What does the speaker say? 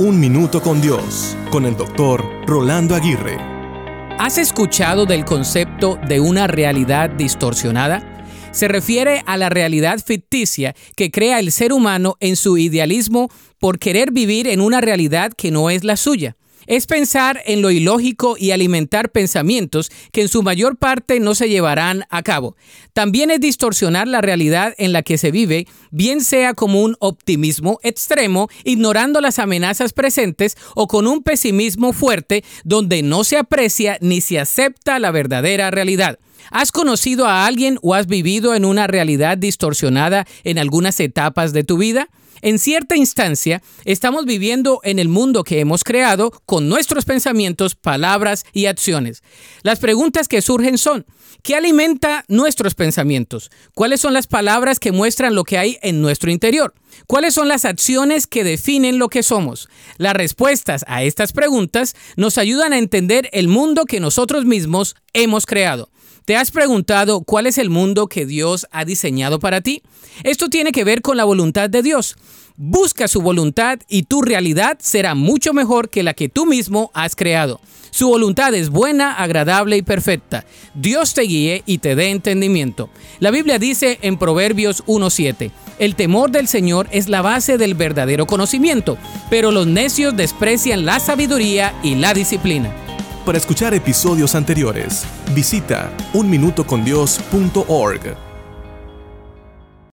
Un Minuto con Dios, con el doctor Rolando Aguirre. ¿Has escuchado del concepto de una realidad distorsionada? Se refiere a la realidad ficticia que crea el ser humano en su idealismo por querer vivir en una realidad que no es la suya es pensar en lo ilógico y alimentar pensamientos que en su mayor parte no se llevarán a cabo. También es distorsionar la realidad en la que se vive, bien sea como un optimismo extremo, ignorando las amenazas presentes, o con un pesimismo fuerte, donde no se aprecia ni se acepta la verdadera realidad. ¿Has conocido a alguien o has vivido en una realidad distorsionada en algunas etapas de tu vida? En cierta instancia, estamos viviendo en el mundo que hemos creado con nuestros pensamientos, palabras y acciones. Las preguntas que surgen son, ¿qué alimenta nuestros pensamientos? ¿Cuáles son las palabras que muestran lo que hay en nuestro interior? ¿Cuáles son las acciones que definen lo que somos? Las respuestas a estas preguntas nos ayudan a entender el mundo que nosotros mismos hemos creado. ¿Te has preguntado cuál es el mundo que Dios ha diseñado para ti? Esto tiene que ver con la voluntad de Dios. Busca su voluntad y tu realidad será mucho mejor que la que tú mismo has creado. Su voluntad es buena, agradable y perfecta. Dios te guíe y te dé entendimiento. La Biblia dice en Proverbios 1.7, el temor del Señor es la base del verdadero conocimiento, pero los necios desprecian la sabiduría y la disciplina. Para escuchar episodios anteriores, visita unminutocondios.org.